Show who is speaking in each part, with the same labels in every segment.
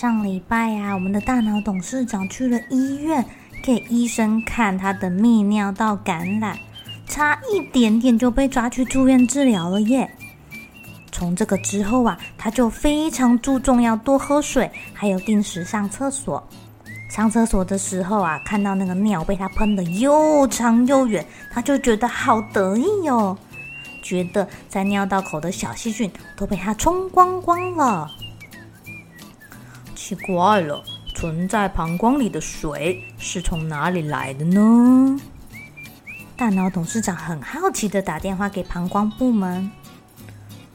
Speaker 1: 上礼拜呀、我们的大脑董事长去了医院，给医生看他的泌尿道感染，差一点点就被抓去住院治疗了耶。从这个之后啊，他就非常注重要多喝水，还有定时上厕所。上厕所的时候啊，看到那个尿被他喷得又长又远，他就觉得好得意哟，觉得在尿道口的小细菌都被他冲光光了。奇怪了，存在膀胱里的水是从哪里来的呢？大脑董事长很好奇地打电话给膀胱部门。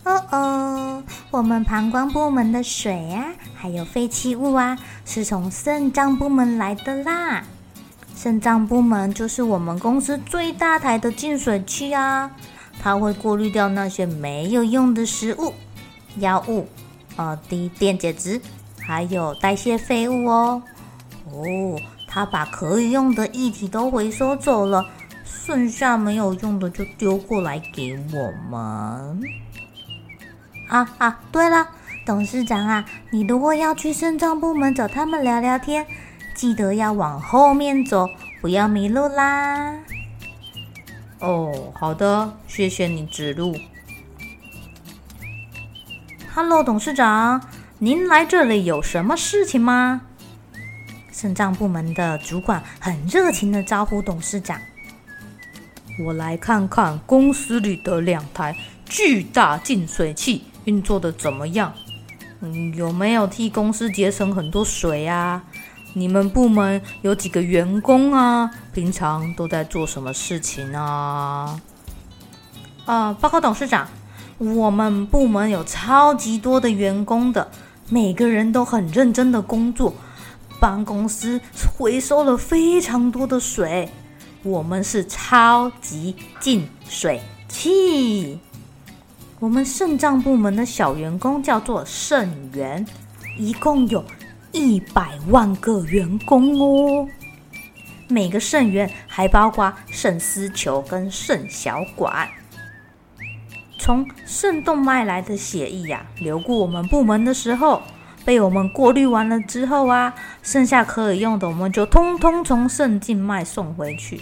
Speaker 1: 哦哦，我们膀胱部门的水啊，还有废弃物啊，是从肾脏部门来的啦。肾脏部门就是我们公司最大台的净水器啊，它会过滤掉那些没有用的食物、药物、呃，低电解质。还有代谢废物哦，哦，他把可以用的液体都回收走了，剩下没有用的就丢过来给我们。啊啊，对了，董事长啊，你如果要去肾脏部门找他们聊聊天，记得要往后面走，不要迷路啦。哦，好的，谢谢你指路。Hello，董事长。您来这里有什么事情吗？肾脏部门的主管很热情地招呼董事长：“我来看看公司里的两台巨大净水器运作得怎么样，嗯，有没有替公司节省很多水啊？你们部门有几个员工啊？平常都在做什么事情啊？”啊，报告董事长，我们部门有超级多的员工的。每个人都很认真的工作，帮公司回收了非常多的水。我们是超级净水器。我们肾脏部门的小员工叫做肾员，一共有一百万个员工哦。每个肾员还包括肾丝球跟肾小管。从肾动脉来的血液呀、啊，流过我们部门的时候，被我们过滤完了之后啊，剩下可以用的，我们就通通从肾静脉送回去。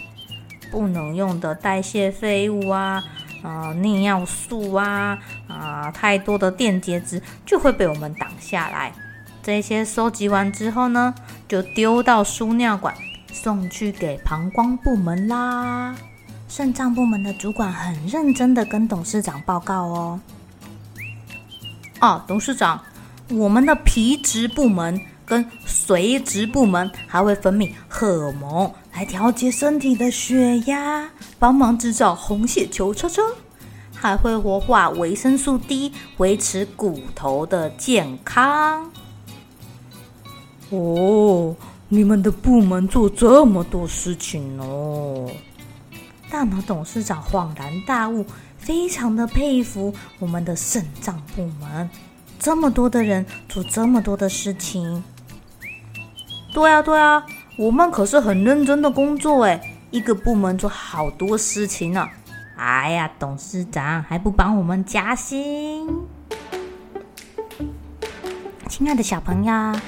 Speaker 1: 不能用的代谢废物啊，啊、尿素啊，啊、呃，太多的电解质就会被我们挡下来。这些收集完之后呢，就丢到输尿管，送去给膀胱部门啦。肾脏部门的主管很认真的跟董事长报告哦。啊，董事长，我们的皮质部门跟髓质部门还会分泌荷尔蒙来调节身体的血压，帮忙制造红血球车车，还会活化维生素 D，维持骨头的健康。哦，你们的部门做这么多事情哦。大脑董事长恍然大悟，非常的佩服我们的肾脏部门，这么多的人做这么多的事情。对啊，对啊，我们可是很认真的工作诶，一个部门做好多事情呢。哎呀，董事长还不帮我们加薪？亲爱的小朋友，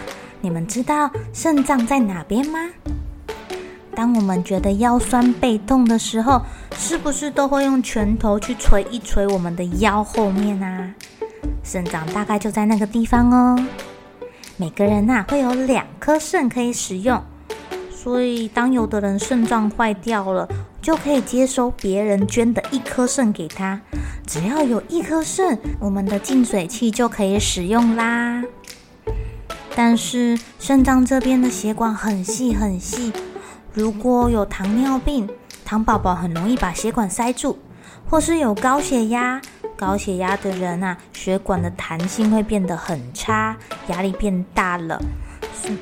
Speaker 1: 你们知道肾脏在哪边吗？当我们觉得腰酸背痛的时候，是不是都会用拳头去捶一捶我们的腰后面啊？肾脏大概就在那个地方哦。每个人呐、会有两颗肾可以使用，所以当有的人肾脏坏掉了，就可以接收别人捐的一颗肾给他。只要有一颗肾，我们的净水器就可以使用啦。但是肾脏这边的血管很细很细，如果有糖尿病，糖宝宝很容易把血管塞住，或是有高血压，高血压的人啊，血管的弹性会变得很差，压力变大了，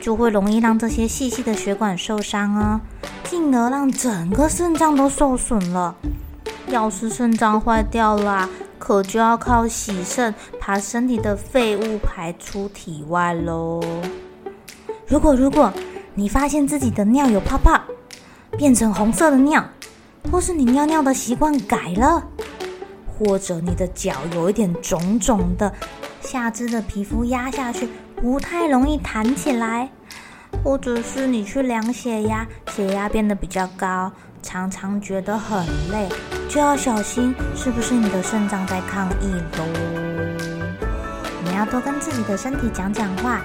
Speaker 1: 就会容易让这些细细的血管受伤哦，进而让整个肾脏都受损了。要是肾脏坏掉了，可就要靠洗肾，把身体的废物排出体外喽。如果如果你发现自己的尿有泡泡，变成红色的尿，或是你尿尿的习惯改了，或者你的脚有一点肿肿的，下肢的皮肤压下去不太容易弹起来，或者是你去量血压，血压变得比较高，常常觉得很累，就要小心是不是你的肾脏在抗议喽。你要多跟自己的身体讲讲话，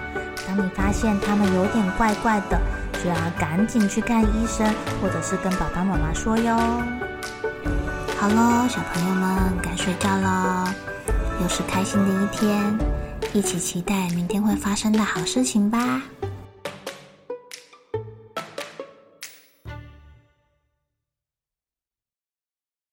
Speaker 1: 当你发现他们有点怪怪的。就要赶紧去看医生，或者是跟爸爸妈妈说哟。好喽，小朋友们该睡觉了，又是开心的一天，一起期待明天会发生的好事情吧。